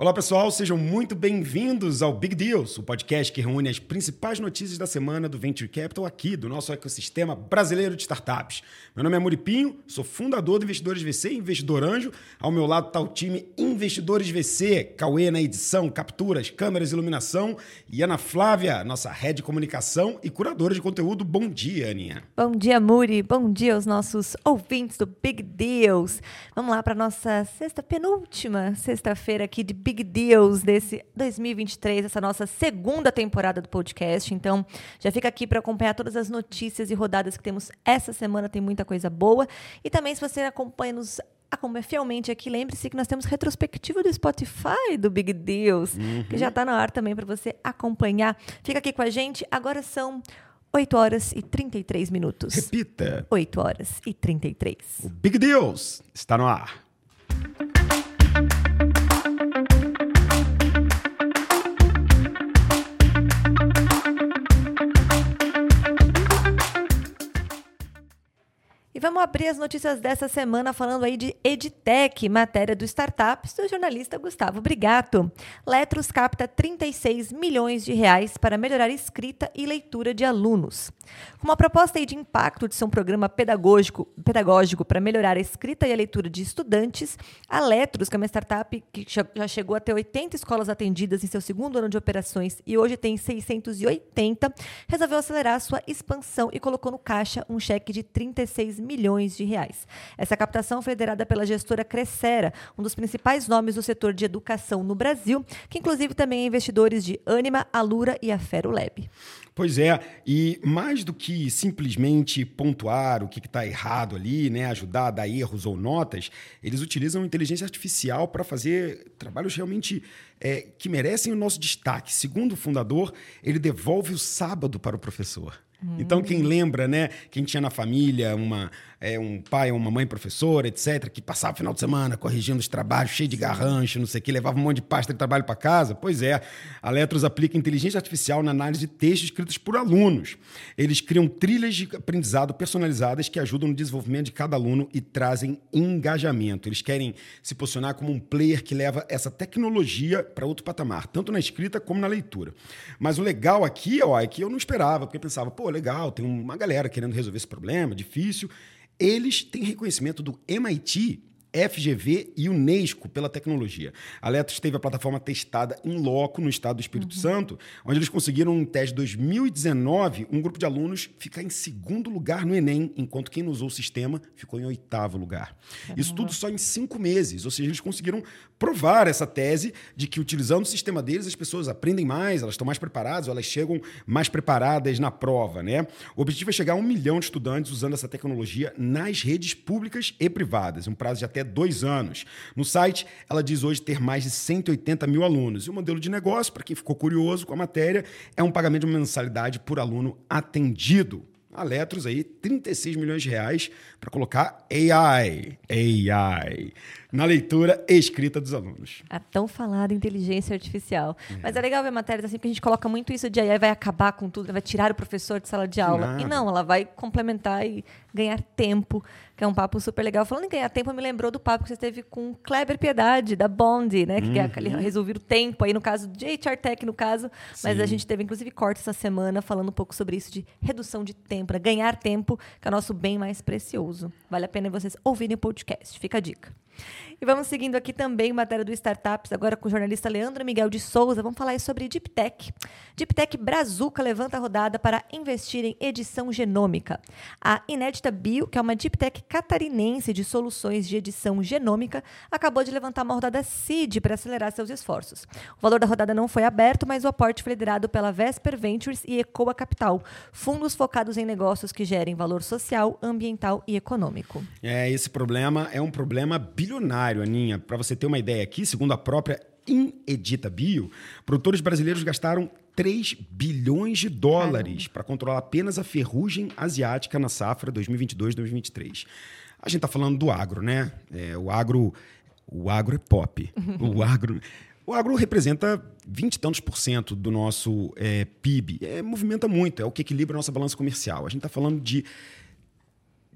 Olá pessoal, sejam muito bem-vindos ao Big Deals, o podcast que reúne as principais notícias da semana do Venture Capital aqui do nosso ecossistema brasileiro de startups. Meu nome é Muripinho, sou fundador do Investidores VC Investidor Anjo. Ao meu lado está o time Investidores VC, Cauê na edição, capturas, câmeras, iluminação e Ana Flávia, nossa head de comunicação e curadora de conteúdo. Bom dia, Aninha. Bom dia, Muri. Bom dia aos nossos ouvintes do Big Deals. Vamos lá para nossa sexta penúltima sexta-feira aqui de Big Big Deals desse 2023, essa nossa segunda temporada do podcast. Então, já fica aqui para acompanhar todas as notícias e rodadas que temos essa semana, tem muita coisa boa. E também, se você acompanha nos acompanha fielmente aqui, lembre-se que nós temos retrospectiva do Spotify do Big Deals, uhum. que já está no ar também para você acompanhar. Fica aqui com a gente. Agora são 8 horas e 33 minutos. Repita. 8 horas e 33. O Big Deals está no ar. E vamos abrir as notícias dessa semana falando aí de EdTech, matéria do Startups, do jornalista Gustavo Brigato. Letros capta 36 milhões de reais para melhorar escrita e leitura de alunos. Com uma proposta de impacto de ser um programa pedagógico, pedagógico para melhorar a escrita e a leitura de estudantes, a Letros, que é uma startup que já chegou a ter 80 escolas atendidas em seu segundo ano de operações e hoje tem 680, resolveu acelerar sua expansão e colocou no caixa um cheque de 36 milhões milhões de reais. Essa captação foi liderada pela gestora Crescera, um dos principais nomes do setor de educação no Brasil, que inclusive também é investidores de Anima, Alura e a Ferulab. Pois é, e mais do que simplesmente pontuar o que está errado ali, né, ajudar a dar erros ou notas, eles utilizam inteligência artificial para fazer trabalhos realmente é, que merecem o nosso destaque. Segundo o fundador, ele devolve o sábado para o professor. Então, quem lembra, né? Quem tinha na família uma, é, um pai ou uma mãe professora, etc., que passava o final de semana corrigindo os trabalhos, cheio de garrancho, não sei o que, levava um monte de pasta de trabalho para casa. Pois é, a Letros aplica inteligência artificial na análise de textos escritos por alunos. Eles criam trilhas de aprendizado personalizadas que ajudam no desenvolvimento de cada aluno e trazem engajamento. Eles querem se posicionar como um player que leva essa tecnologia para outro patamar, tanto na escrita como na leitura. Mas o legal aqui ó, é que eu não esperava, porque eu pensava, pô, legal, tem uma galera querendo resolver esse problema, difícil. Eles têm reconhecimento do MIT FGV e Unesco pela tecnologia. A Letras teve a plataforma testada em loco no estado do Espírito uhum. Santo, onde eles conseguiram, em teste de 2019, um grupo de alunos ficar em segundo lugar no Enem, enquanto quem não usou o sistema ficou em oitavo lugar. Caramba. Isso tudo só em cinco meses, ou seja, eles conseguiram provar essa tese de que, utilizando o sistema deles, as pessoas aprendem mais, elas estão mais preparadas, elas chegam mais preparadas na prova. Né? O objetivo é chegar a um milhão de estudantes usando essa tecnologia nas redes públicas e privadas, um prazo de até até dois anos. No site, ela diz hoje ter mais de 180 mil alunos. E o modelo de negócio, para quem ficou curioso com a matéria, é um pagamento de uma mensalidade por aluno atendido. A Letros aí, 36 milhões de reais para colocar AI, AI, na leitura e escrita dos alunos. A tão falada inteligência artificial. É. Mas é legal ver matérias assim, porque a gente coloca muito isso de AI vai acabar com tudo, vai tirar o professor de sala de aula. Nada. E não, ela vai complementar e ganhar tempo, que é um papo super legal. Falando em ganhar tempo, me lembrou do papo que você teve com Kleber Piedade, da Bond, né? Que uhum. resolver o tempo aí, no caso de HR Tech, no caso. Sim. Mas a gente teve, inclusive, corte essa semana falando um pouco sobre isso de redução de tempo, né? ganhar tempo, que é o nosso bem mais precioso. Vale a pena vocês ouvirem o podcast. Fica a dica. E vamos seguindo aqui também matéria do Startups, agora com o jornalista Leandro Miguel de Souza. Vamos falar sobre Deep Tech. Deep Tech Brazuca levanta a rodada para investir em edição genômica. A Inédita Bio, que é uma Deep Tech catarinense de soluções de edição genômica, acabou de levantar uma rodada seed para acelerar seus esforços. O valor da rodada não foi aberto, mas o aporte foi liderado pela Vesper Ventures e Ecoa Capital, fundos focados em negócios que gerem valor social, ambiental e econômico. É, esse problema é um problema bilionário Aninha. Para você ter uma ideia aqui, segundo a própria Inedita Bio, produtores brasileiros gastaram 3 bilhões de dólares para controlar apenas a ferrugem asiática na safra 2022-2023. A gente está falando do agro, né? É, o agro, o agro é pop. o agro O agro representa 20 e tantos por cento do nosso é, PIB. É, movimenta muito, é o que equilibra a nossa balança comercial. A gente está falando de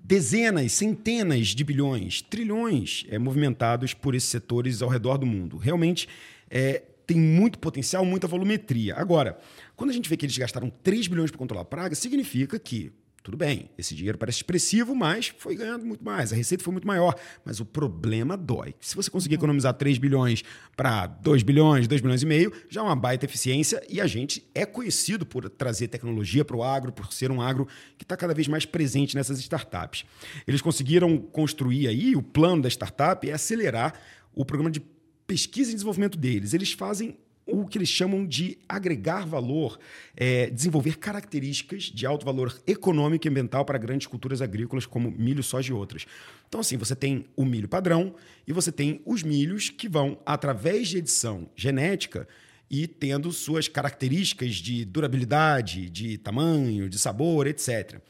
dezenas, centenas de bilhões, trilhões é, movimentados por esses setores ao redor do mundo. Realmente é, tem muito potencial, muita volumetria. Agora, quando a gente vê que eles gastaram 3 bilhões para controlar a praga, significa que tudo bem, esse dinheiro parece expressivo, mas foi ganhando muito mais, a receita foi muito maior. Mas o problema dói. Se você conseguir economizar 3 bilhões para 2 bilhões, 2 bilhões e meio, já é uma baita eficiência e a gente é conhecido por trazer tecnologia para o agro, por ser um agro que está cada vez mais presente nessas startups. Eles conseguiram construir aí, o plano da startup é acelerar o programa de pesquisa e desenvolvimento deles. Eles fazem o que eles chamam de agregar valor, é, desenvolver características de alto valor econômico e ambiental para grandes culturas agrícolas como milho, soja e outras. Então, assim, você tem o milho padrão e você tem os milhos que vão, através de edição genética, e tendo suas características de durabilidade, de tamanho, de sabor, etc.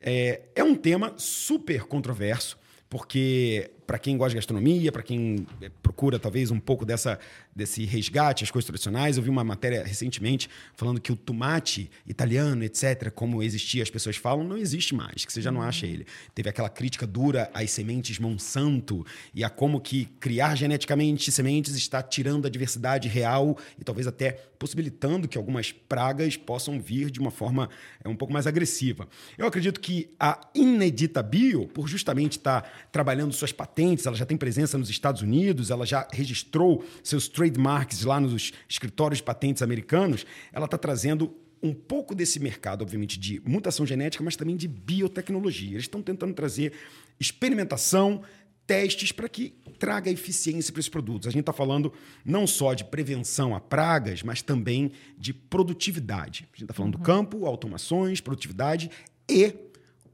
É, é um tema super controverso, porque para quem gosta de gastronomia, para quem é, procura talvez um pouco dessa, desse resgate às coisas tradicionais, eu vi uma matéria recentemente falando que o tomate italiano, etc., como existia, as pessoas falam, não existe mais, que você já não acha ele. Teve aquela crítica dura às sementes Monsanto e a como que criar geneticamente sementes está tirando a diversidade real e talvez até possibilitando que algumas pragas possam vir de uma forma é, um pouco mais agressiva. Eu acredito que a Inedita Bio, por justamente estar trabalhando suas patentes, patentes, ela já tem presença nos Estados Unidos, ela já registrou seus trademarks lá nos escritórios de patentes americanos, ela está trazendo um pouco desse mercado, obviamente, de mutação genética, mas também de biotecnologia. Eles estão tentando trazer experimentação, testes para que traga eficiência para esses produtos. A gente está falando não só de prevenção a pragas, mas também de produtividade. A gente está falando uhum. do campo, automações, produtividade e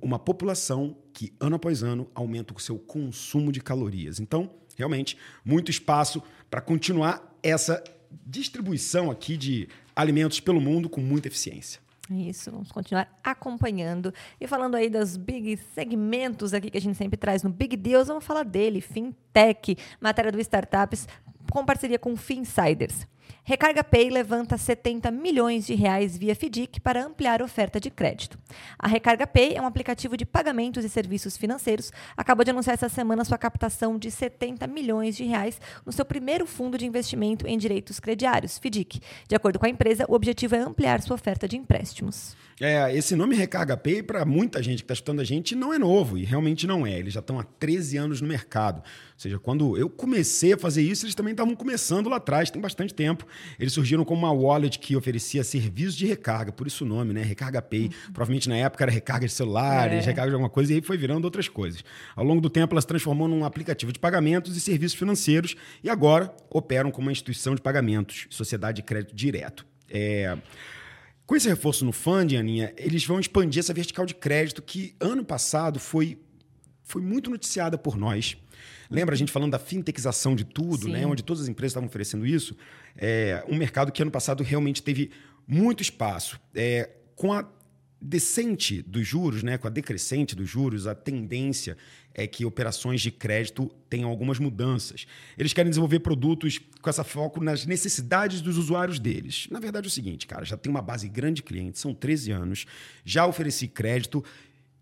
uma população que, ano após ano, aumenta o seu consumo de calorias. Então, realmente, muito espaço para continuar essa distribuição aqui de alimentos pelo mundo com muita eficiência. Isso, vamos continuar acompanhando. E falando aí dos big segmentos aqui que a gente sempre traz no Big Deals, vamos falar dele, Fintech, matéria do Startups, com parceria com Finsiders. Recarga Pay levanta 70 milhões de reais via FDIC para ampliar a oferta de crédito. A Recarga Pay é um aplicativo de pagamentos e serviços financeiros. Acabou de anunciar essa semana sua captação de 70 milhões de reais no seu primeiro fundo de investimento em direitos crediários, FDIC. De acordo com a empresa, o objetivo é ampliar sua oferta de empréstimos. É, esse nome Recarga Pay, para muita gente que está escutando a gente, não é novo, e realmente não é. Eles já estão há 13 anos no mercado. Ou seja, quando eu comecei a fazer isso, eles também estavam começando lá atrás, tem bastante tempo. Eles surgiram como uma wallet que oferecia serviços de recarga, por isso o nome, né? Recarga Pay. Uhum. Provavelmente na época era recarga de celulares, é. recarga de alguma coisa, e aí foi virando outras coisas. Ao longo do tempo, ela se transformou num aplicativo de pagamentos e serviços financeiros, e agora operam como uma instituição de pagamentos, sociedade de crédito direto. É. Com esse reforço no funding, Aninha, eles vão expandir essa vertical de crédito que ano passado foi, foi muito noticiada por nós. Lembra a gente falando da fintechização de tudo, né? onde todas as empresas estavam oferecendo isso? É um mercado que ano passado realmente teve muito espaço. É, com a decente dos juros, né, com a decrescente dos juros, a tendência é que operações de crédito tenham algumas mudanças. Eles querem desenvolver produtos com essa foco nas necessidades dos usuários deles. Na verdade é o seguinte, cara, já tem uma base grande de clientes, são 13 anos, já ofereci crédito,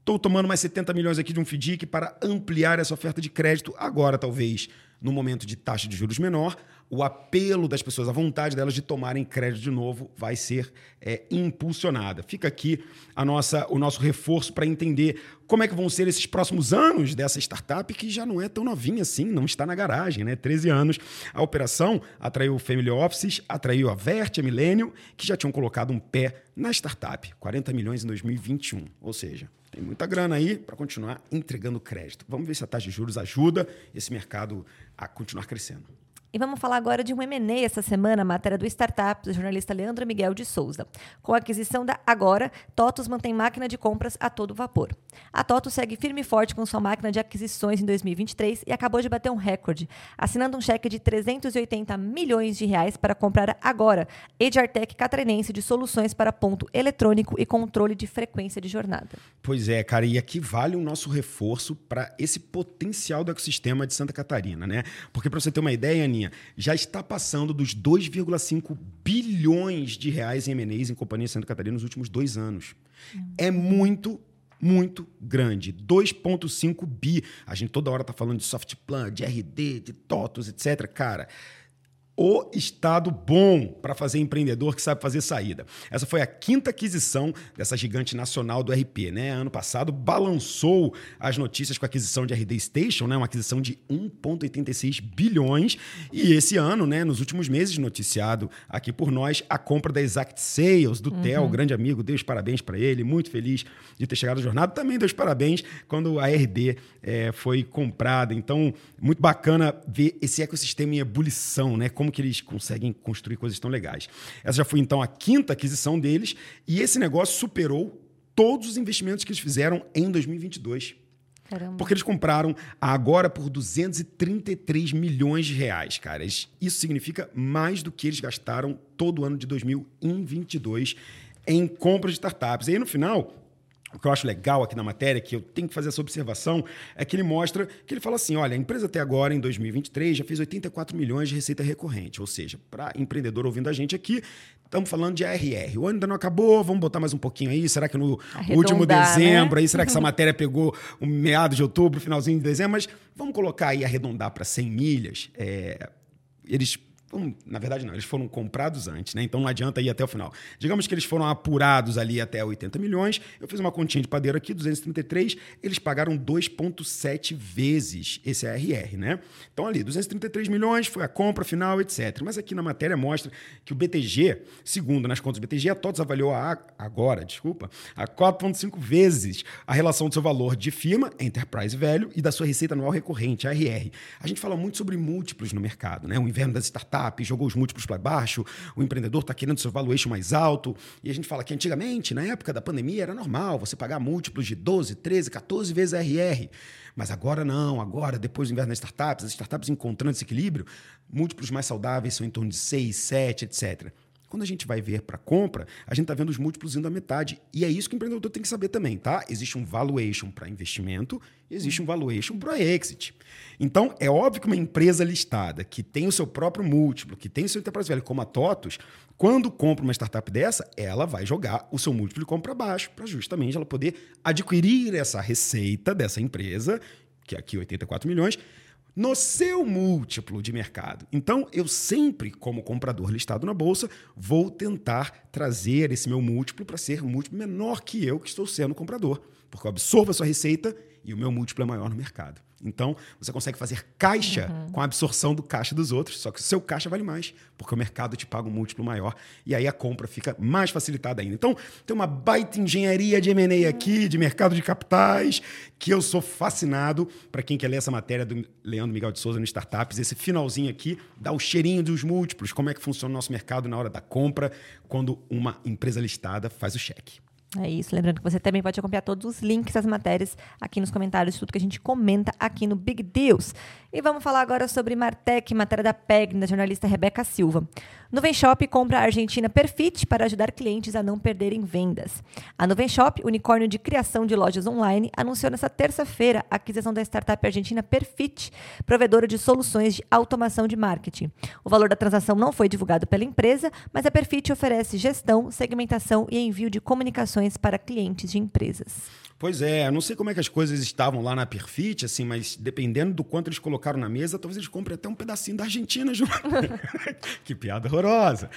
estou tomando mais 70 milhões aqui de um FDIC para ampliar essa oferta de crédito agora, talvez, no momento de taxa de juros menor, o apelo das pessoas, a vontade delas de tomarem crédito de novo vai ser é, impulsionada. Fica aqui a nossa, o nosso reforço para entender como é que vão ser esses próximos anos dessa startup que já não é tão novinha assim, não está na garagem, né? 13 anos. A operação atraiu Family Offices, atraiu a Vert, a Millennium, que já tinham colocado um pé na startup. 40 milhões em 2021. Ou seja, tem muita grana aí para continuar entregando crédito. Vamos ver se a taxa de juros ajuda esse mercado a continuar crescendo. E vamos falar agora de um M&A essa semana, matéria do Startup, do jornalista Leandro Miguel de Souza. Com a aquisição da Agora, TOTUS mantém máquina de compras a todo vapor. A TOTUS segue firme e forte com sua máquina de aquisições em 2023 e acabou de bater um recorde, assinando um cheque de 380 milhões de reais para comprar Agora, Ediartec catarinense de soluções para ponto eletrônico e controle de frequência de jornada. Pois é, cara, e aqui vale o nosso reforço para esse potencial do ecossistema de Santa Catarina, né? Porque para você ter uma ideia, Aninha, Já está passando dos 2,5 bilhões de reais em M&As em companhia Santa Catarina nos últimos dois anos. É muito muito grande, 2,5 bi. A gente toda hora está falando de soft plan, de RD, de TOTOS, etc. Cara, o estado bom para fazer empreendedor que sabe fazer saída. Essa foi a quinta aquisição dessa gigante nacional do RP, né? Ano passado balançou as notícias com a aquisição de RD Station, né? Uma aquisição de 1.86 bilhões e esse ano, né, nos últimos meses noticiado aqui por nós a compra da Exact Sales do uhum. Theo, grande amigo, deu os parabéns para ele, muito feliz de ter chegado à jornada. Também deu os parabéns quando a RD é, foi comprada. Então, muito bacana ver esse ecossistema em ebulição, né? Como que eles conseguem construir coisas tão legais. Essa já foi então a quinta aquisição deles e esse negócio superou todos os investimentos que eles fizeram em 2022. Caramba. Porque eles compraram agora por 233 milhões de reais, cara. Isso significa mais do que eles gastaram todo o ano de 2022 em compras de startups. E aí, no final, o que eu acho legal aqui na matéria, que eu tenho que fazer essa observação, é que ele mostra que ele fala assim: olha, a empresa até agora, em 2023, já fez 84 milhões de receita recorrente. Ou seja, para empreendedor ouvindo a gente aqui, estamos falando de ARR. O ano ainda não acabou, vamos botar mais um pouquinho aí. Será que no Arredondar, último né? dezembro, né? aí, será que essa matéria pegou o meado de outubro, finalzinho de dezembro? Mas vamos colocar aí, arredondar para 100 milhas. É, eles na verdade, não, eles foram comprados antes, né? Então não adianta ir até o final. Digamos que eles foram apurados ali até 80 milhões. Eu fiz uma continha de padeiro aqui, 233. Eles pagaram 2,7 vezes esse ARR, né? Então ali, 233 milhões foi a compra final, etc. Mas aqui na matéria mostra que o BTG, segundo nas contas do BTG, a TOTS avaliou a, agora, desculpa, a 4,5 vezes a relação do seu valor de firma, enterprise velho, e da sua receita anual recorrente, ARR. A gente fala muito sobre múltiplos no mercado, né? O inverno das startups startup, jogou os múltiplos para baixo, o empreendedor está querendo seu valuation mais alto. E a gente fala que antigamente, na época da pandemia, era normal você pagar múltiplos de 12, 13, 14 vezes RR. Mas agora não, agora, depois do inverno das startups, as startups encontrando esse equilíbrio, múltiplos mais saudáveis são em torno de 6, 7, etc. Quando a gente vai ver para compra, a gente está vendo os múltiplos indo à metade. E é isso que o empreendedor tem que saber também, tá? Existe um valuation para investimento e existe um valuation para exit. Então, é óbvio que uma empresa listada que tem o seu próprio múltiplo, que tem o seu enterprise value, como a TOTUS, quando compra uma startup dessa, ela vai jogar o seu múltiplo de compra baixo, para justamente ela poder adquirir essa receita dessa empresa, que é aqui 84 milhões, no seu múltiplo de mercado. Então, eu sempre, como comprador listado na bolsa, vou tentar trazer esse meu múltiplo para ser um múltiplo menor que eu que estou sendo comprador, porque eu absorvo a sua receita e o meu múltiplo é maior no mercado. Então, você consegue fazer caixa uhum. com a absorção do caixa dos outros, só que o seu caixa vale mais, porque o mercado te paga um múltiplo maior e aí a compra fica mais facilitada ainda. Então, tem uma baita engenharia de M&A aqui, de mercado de capitais, que eu sou fascinado. Para quem quer ler essa matéria do Leandro Miguel de Souza no Startups, esse finalzinho aqui dá o cheirinho dos múltiplos, como é que funciona o nosso mercado na hora da compra, quando uma empresa listada faz o cheque. É isso. Lembrando que você também pode acompanhar todos os links das matérias aqui nos comentários, tudo que a gente comenta aqui no Big Deals. E vamos falar agora sobre Martech, matéria da PEG, da jornalista Rebeca Silva. Nuvem Shop compra a Argentina Perfit para ajudar clientes a não perderem vendas. A Nuvem Shop, unicórnio de criação de lojas online, anunciou nesta terça-feira a aquisição da startup argentina Perfit, provedora de soluções de automação de marketing. O valor da transação não foi divulgado pela empresa, mas a Perfit oferece gestão, segmentação e envio de comunicações para clientes de empresas. Pois é, eu não sei como é que as coisas estavam lá na Perfit, assim, mas dependendo do quanto eles colocaram na mesa, talvez eles comprem até um pedacinho da Argentina junto. que piada horrorosa.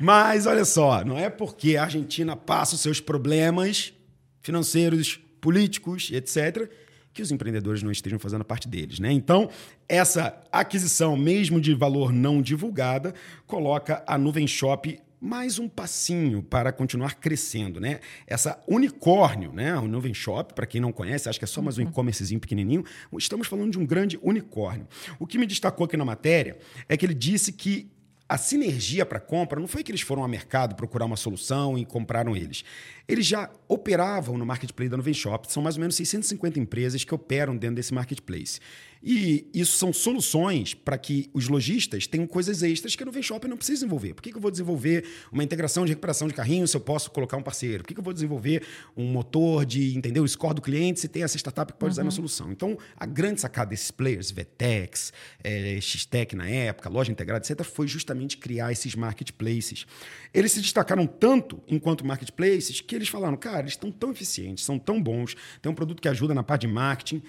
Mas olha só, não é porque a Argentina passa os seus problemas financeiros, políticos, etc., que os empreendedores não estejam fazendo parte deles. Né? Então, essa aquisição, mesmo de valor não divulgada, coloca a Nuvem Shop mais um passinho para continuar crescendo, né? Essa unicórnio, né? O Nuvem Shop, para quem não conhece, acho que é só mais um uhum. e-commercezinho pequenininho. Estamos falando de um grande unicórnio. O que me destacou aqui na matéria é que ele disse que a sinergia para compra não foi que eles foram ao mercado procurar uma solução e compraram eles. Eles já operavam no marketplace da Nuvem Shop. São mais ou menos 650 empresas que operam dentro desse marketplace. E isso são soluções para que os lojistas tenham coisas extras que a Nuvem Shop não precisa desenvolver. Por que, que eu vou desenvolver uma integração de recuperação de carrinho se eu posso colocar um parceiro? Por que, que eu vou desenvolver um motor de entender o score do cliente se tem essa startup que pode uhum. usar a minha solução? Então, a grande sacada desses players, Vetex, é, eh, Xtec na época, loja integrada, etc., foi justamente criar esses marketplaces. Eles se destacaram tanto enquanto marketplaces que eles falaram, cara, eles estão tão eficientes, são tão bons, tem um produto que ajuda na parte de marketing.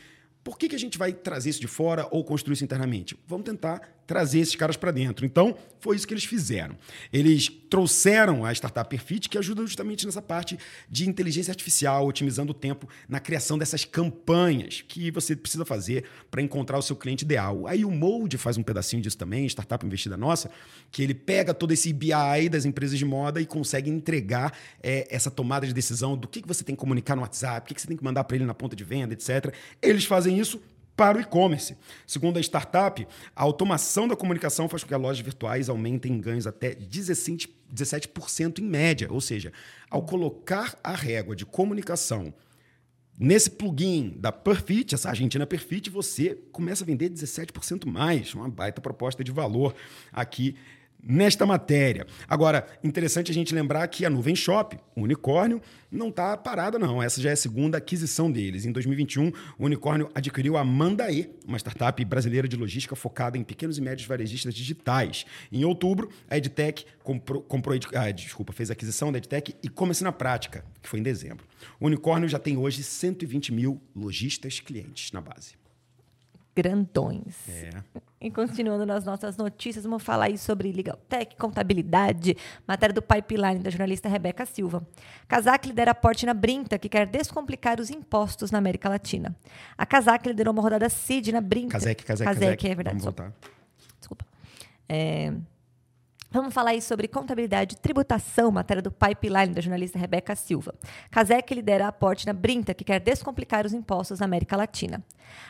Por que, que a gente vai trazer isso de fora ou construir isso internamente? Vamos tentar trazer esses caras para dentro. Então, foi isso que eles fizeram. Eles trouxeram a startup Perfit, que ajuda justamente nessa parte de inteligência artificial, otimizando o tempo na criação dessas campanhas que você precisa fazer para encontrar o seu cliente ideal. Aí o Mold faz um pedacinho disso também, startup investida nossa, que ele pega todo esse BI das empresas de moda e consegue entregar é, essa tomada de decisão do que, que você tem que comunicar no WhatsApp, o que, que você tem que mandar para ele na ponta de venda, etc. Eles fazem isso para o e-commerce. Segundo a startup, a automação da comunicação faz com que as lojas virtuais aumentem ganhos até 17% em média. Ou seja, ao colocar a régua de comunicação nesse plugin da Perfit, essa Argentina Perfit, você começa a vender 17% mais. Uma baita proposta de valor aqui nesta matéria. Agora, interessante a gente lembrar que a Nuvem Shop, o unicórnio, não está parada, não. Essa já é a segunda aquisição deles. Em 2021, o unicórnio adquiriu a Mandae, uma startup brasileira de logística focada em pequenos e médios varejistas digitais. Em outubro, a EdTech comprou, comprou ah, desculpa, fez a aquisição da EdTech e comece na prática, que foi em dezembro. O unicórnio já tem hoje 120 mil lojistas clientes na base grandões. É. E continuando nas nossas notícias, vamos falar aí sobre Legal Tech, contabilidade, matéria do Pipeline da jornalista Rebeca Silva. Casac lidera aporte na Brinta, que quer descomplicar os impostos na América Latina. A Casac liderou uma rodada CID na Brinta. Casac, Casac, Casac. é verdade. Vamos voltar. Desculpa. É, Vamos falar aí sobre contabilidade e tributação, matéria do Pipeline da jornalista Rebeca Silva. Casec lidera aporte na Brinta, que quer descomplicar os impostos na América Latina.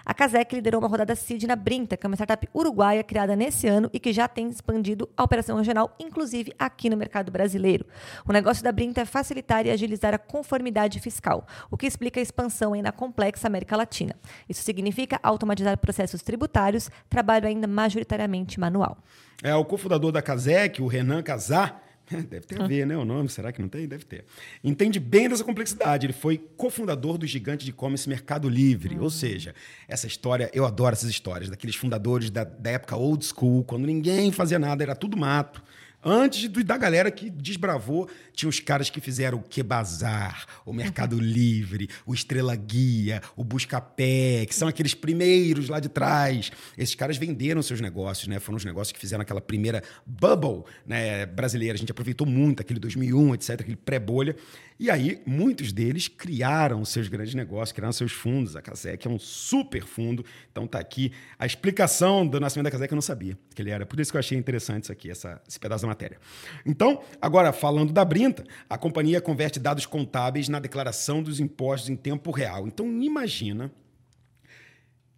A Casec liderou uma rodada CID na Brinta, que é uma startup uruguaia criada nesse ano e que já tem expandido a operação regional, inclusive aqui no mercado brasileiro. O negócio da Brinta é facilitar e agilizar a conformidade fiscal, o que explica a expansão aí na complexa América Latina. Isso significa automatizar processos tributários, trabalho ainda majoritariamente manual. É, o cofundador da Casec, o Renan Casar, Deve ter a ver, né? O nome, será que não tem? Deve ter. Entende bem dessa complexidade. Ele foi cofundador do gigante de e-commerce Mercado Livre. Ou seja, essa história, eu adoro essas histórias, daqueles fundadores da, da época old school, quando ninguém fazia nada, era tudo mato. Antes da galera que desbravou, tinha os caras que fizeram o Que Bazar, o Mercado uhum. Livre, o Estrela Guia, o Buscapé, que são aqueles primeiros lá de trás. Esses caras venderam seus negócios, né? Foram os negócios que fizeram aquela primeira bubble né, brasileira. A gente aproveitou muito aquele 2001, etc., aquele pré-bolha. E aí, muitos deles criaram seus grandes negócios, criaram seus fundos. A Casec é um super fundo. Então tá aqui a explicação do nascimento da Casec, eu não sabia que ele era. Por isso que eu achei interessante isso aqui, essa, esse pedaço da matéria. Então, agora falando da Brinta, a companhia converte dados contábeis na declaração dos impostos em tempo real. Então, imagina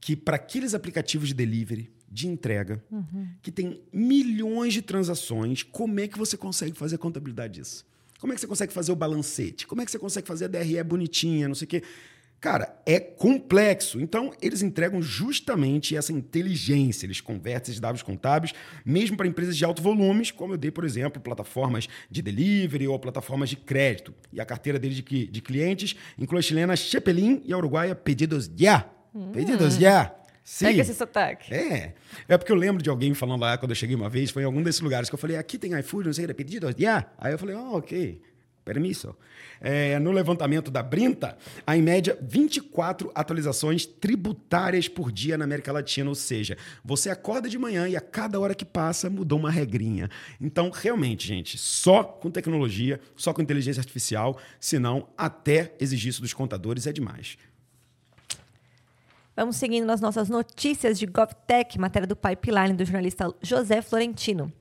que para aqueles aplicativos de delivery, de entrega, uhum. que tem milhões de transações, como é que você consegue fazer a contabilidade disso? Como é que você consegue fazer o balancete? Como é que você consegue fazer a DRE bonitinha, não sei o quê? Cara, é complexo. Então, eles entregam justamente essa inteligência. Eles convertem esses dados contábeis, mesmo para empresas de alto volumes, como eu dei, por exemplo, plataformas de delivery ou plataformas de crédito. E a carteira deles de, de clientes inclui a chilena Chepelin e a uruguaia Pedidos Ya. Hum. Pedidos Ya. Sim. Pega esse sotaque. É. É porque eu lembro de alguém falando lá quando eu cheguei uma vez, foi em algum desses lugares que eu falei, aqui tem iFood, não sei, era pedido, yeah. Aí eu falei, oh, ok, permisso. É, no levantamento da Brinta, há em média 24 atualizações tributárias por dia na América Latina, ou seja, você acorda de manhã e a cada hora que passa mudou uma regrinha. Então, realmente, gente, só com tecnologia, só com inteligência artificial, senão até exigir isso dos contadores é demais. Vamos seguindo nas nossas notícias de GovTech, matéria do Pipeline do jornalista José Florentino.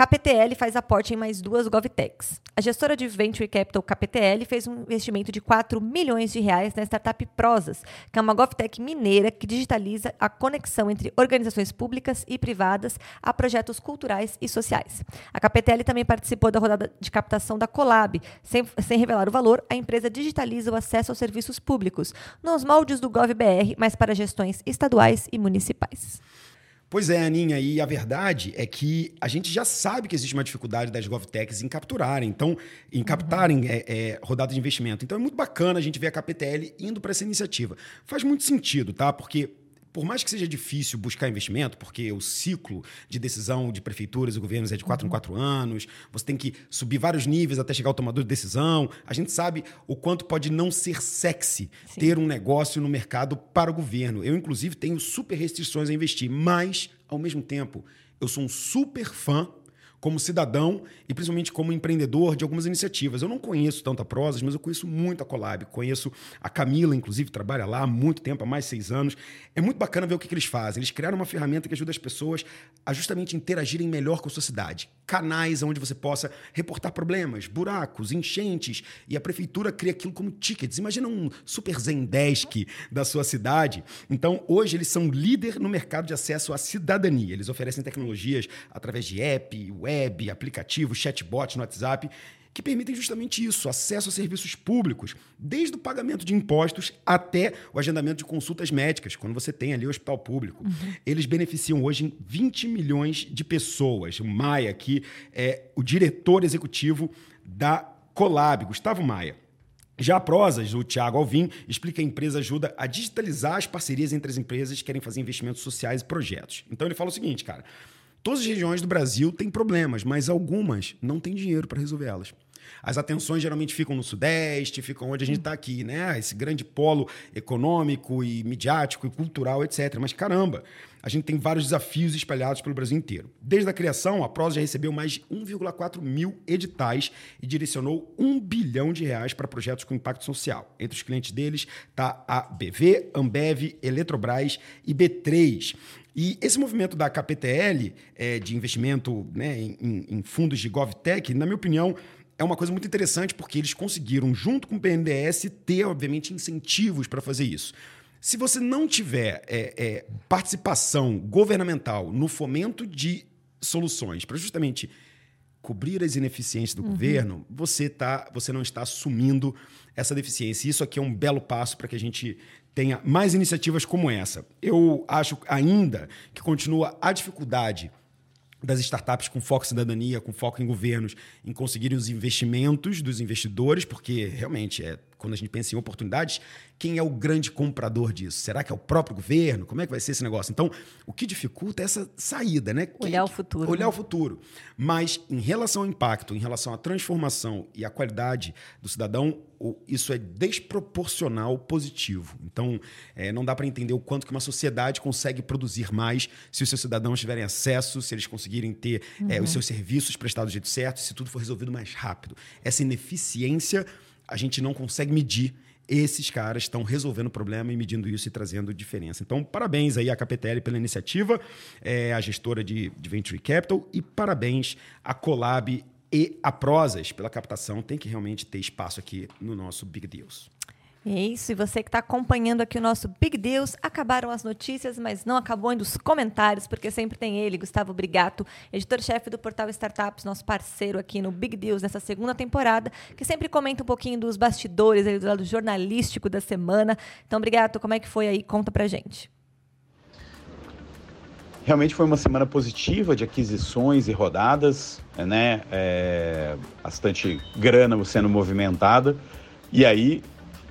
KPTL faz aporte em mais duas GovTechs. A gestora de Venture Capital KPTL fez um investimento de 4 milhões de reais na startup Prosas, que é uma GovTech mineira que digitaliza a conexão entre organizações públicas e privadas a projetos culturais e sociais. A KPTL também participou da rodada de captação da Colab. Sem, sem revelar o valor, a empresa digitaliza o acesso aos serviços públicos, nos moldes do GovBR, mas para gestões estaduais e municipais. Pois é, Aninha, e a verdade é que a gente já sabe que existe uma dificuldade das GovTechs em capturarem, então, em captarem uhum. é, é, rodadas de investimento. Então é muito bacana a gente ver a KPTL indo para essa iniciativa. Faz muito sentido, tá? Porque por mais que seja difícil buscar investimento, porque o ciclo de decisão de prefeituras e governos é de quatro uhum. em quatro anos, você tem que subir vários níveis até chegar ao tomador de decisão. A gente sabe o quanto pode não ser sexy Sim. ter um negócio no mercado para o governo. Eu, inclusive, tenho super restrições a investir, mas, ao mesmo tempo, eu sou um super fã como cidadão e principalmente como empreendedor de algumas iniciativas. Eu não conheço tanto a Prosas, mas eu conheço muito a Colab. Conheço a Camila, inclusive, trabalha lá há muito tempo, há mais de seis anos. É muito bacana ver o que, que eles fazem. Eles criaram uma ferramenta que ajuda as pessoas a justamente interagirem melhor com a sociedade. Canais onde você possa reportar problemas, buracos, enchentes. E a prefeitura cria aquilo como tickets. Imagina um super Zendesk da sua cidade. Então, hoje, eles são líder no mercado de acesso à cidadania. Eles oferecem tecnologias através de app, web, web, aplicativo, chatbot no WhatsApp, que permitem justamente isso, acesso a serviços públicos, desde o pagamento de impostos até o agendamento de consultas médicas, quando você tem ali o hospital público. Uhum. Eles beneficiam hoje 20 milhões de pessoas. O Maia aqui é o diretor executivo da Colab, Gustavo Maia. Já a Prosas, o Thiago Alvim, explica que a empresa ajuda a digitalizar as parcerias entre as empresas que querem fazer investimentos sociais e projetos. Então ele fala o seguinte, cara, Todas as regiões do Brasil têm problemas, mas algumas não têm dinheiro para resolvê-las. As atenções geralmente ficam no Sudeste, ficam onde a gente está aqui, né? Esse grande polo econômico e midiático e cultural, etc. Mas caramba, a gente tem vários desafios espalhados pelo Brasil inteiro. Desde a criação, a Prosa já recebeu mais de 1,4 mil editais e direcionou um bilhão de reais para projetos com impacto social. Entre os clientes deles está a BV, Ambev, Eletrobras e B3. E esse movimento da KPTL, é, de investimento né, em, em fundos de GovTech, na minha opinião, é uma coisa muito interessante porque eles conseguiram, junto com o PNDS, ter, obviamente, incentivos para fazer isso. Se você não tiver é, é, participação governamental no fomento de soluções para justamente cobrir as ineficiências do uhum. governo, você, tá, você não está assumindo essa deficiência. Isso aqui é um belo passo para que a gente tenha mais iniciativas como essa. Eu acho ainda que continua a dificuldade das startups com foco em cidadania, com foco em governos, em conseguirem os investimentos dos investidores, porque realmente é quando a gente pensa em oportunidades, quem é o grande comprador disso? Será que é o próprio governo? Como é que vai ser esse negócio? Então, o que dificulta é essa saída, né? Olhar o futuro. Olhar né? o futuro. Mas em relação ao impacto, em relação à transformação e à qualidade do cidadão, isso é desproporcional positivo. Então, é, não dá para entender o quanto que uma sociedade consegue produzir mais se os seus cidadãos tiverem acesso, se eles conseguirem ter uhum. é, os uhum. seus serviços prestados do jeito certo, se tudo for resolvido mais rápido. Essa ineficiência a gente não consegue medir. Esses caras estão resolvendo o problema e medindo isso e trazendo diferença. Então, parabéns aí à KPTL pela iniciativa, é, a gestora de, de Venture Capital, e parabéns à Colab e a Prosas pela captação. Tem que realmente ter espaço aqui no nosso Big Deals. É isso, e você que está acompanhando aqui o nosso Big Deals, acabaram as notícias, mas não acabou ainda os comentários, porque sempre tem ele, Gustavo Brigato, editor-chefe do portal Startups, nosso parceiro aqui no Big Deals nessa segunda temporada, que sempre comenta um pouquinho dos bastidores, do lado jornalístico da semana. Então, Brigato, como é que foi aí? Conta pra gente. Realmente foi uma semana positiva de aquisições e rodadas, né? É, bastante grana sendo movimentada. E aí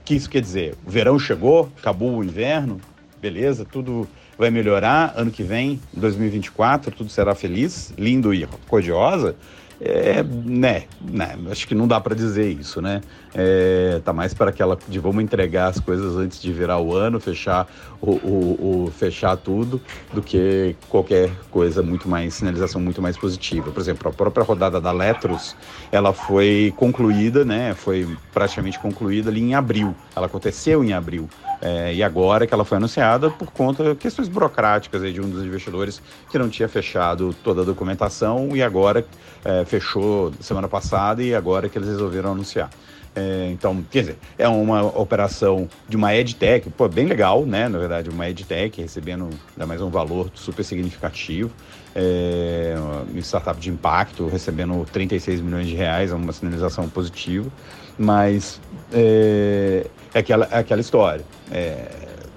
que isso quer dizer? O verão chegou, acabou o inverno, beleza, tudo vai melhorar. Ano que vem, 2024, tudo será feliz, lindo e cor-de-rosa. é, né, né, acho que não dá para dizer isso, né? É, tá mais para aquela de vamos entregar as coisas antes de virar o ano, fechar o, o, o, fechar tudo, do que qualquer coisa muito mais sinalização muito mais positiva. Por exemplo, a própria rodada da Letros, ela foi concluída, né? Foi praticamente concluída ali em abril. Ela aconteceu em abril. É, e agora que ela foi anunciada por conta de questões burocráticas de um dos investidores que não tinha fechado toda a documentação e agora é, fechou semana passada e agora que eles resolveram anunciar. É, então, quer dizer, é uma operação de uma EdTech, pô, bem legal, né? Na verdade, uma EdTech recebendo ainda mais um valor super significativo. É, uma startup de impacto recebendo 36 milhões de reais, é uma sinalização positiva. Mas é, é aquela, é aquela história. É,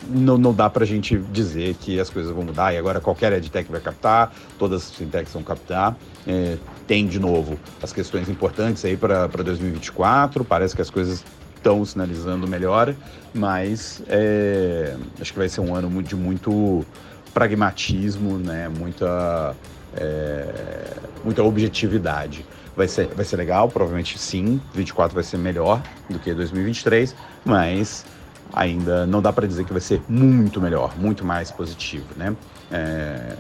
não, não dá para a gente dizer que as coisas vão mudar e agora qualquer edtech vai captar, todas as fintechs vão captar. É, tem, de novo, as questões importantes aí para 2024, parece que as coisas estão sinalizando melhor, mas é, acho que vai ser um ano de muito pragmatismo, né? muita, é, muita objetividade. Vai ser, vai ser legal, provavelmente sim. 24 vai ser melhor do que 2023, mas ainda não dá para dizer que vai ser muito melhor, muito mais positivo, né? É,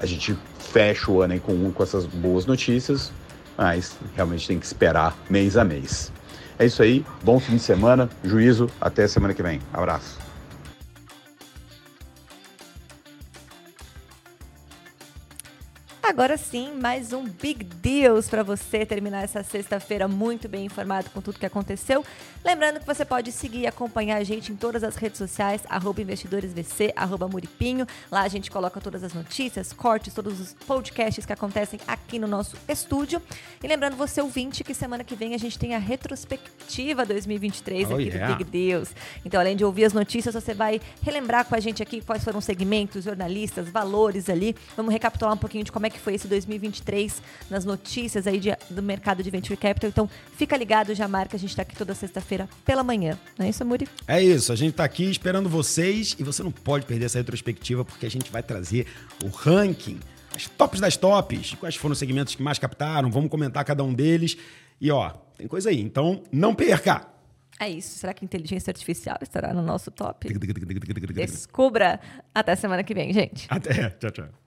a gente fecha o ano aí com, com essas boas notícias, mas realmente tem que esperar mês a mês. É isso aí, bom fim de semana, juízo, até semana que vem. Abraço. Agora sim, mais um Big Deals para você terminar essa sexta-feira muito bem informado com tudo que aconteceu. Lembrando que você pode seguir e acompanhar a gente em todas as redes sociais, arroba investidoresvc, arroba muripinho. Lá a gente coloca todas as notícias, cortes, todos os podcasts que acontecem aqui no nosso estúdio. E lembrando você, ouvinte, que semana que vem a gente tem a retrospectiva 2023 oh, aqui yeah. do Big Deals. Então, além de ouvir as notícias, você vai relembrar com a gente aqui quais foram os segmentos, jornalistas, valores ali. Vamos recapitular um pouquinho de como é que foi esse 2023 nas notícias aí de, do mercado de Venture Capital. Então, fica ligado, já marca, a gente está aqui toda sexta-feira pela manhã. Não é isso, Muri? É isso, a gente está aqui esperando vocês e você não pode perder essa retrospectiva porque a gente vai trazer o ranking, as tops das tops, quais foram os segmentos que mais captaram, vamos comentar cada um deles. E ó, tem coisa aí, então não perca! É isso. Será que inteligência artificial estará no nosso top? Descubra. Até semana que vem, gente. Até. Tchau, tchau.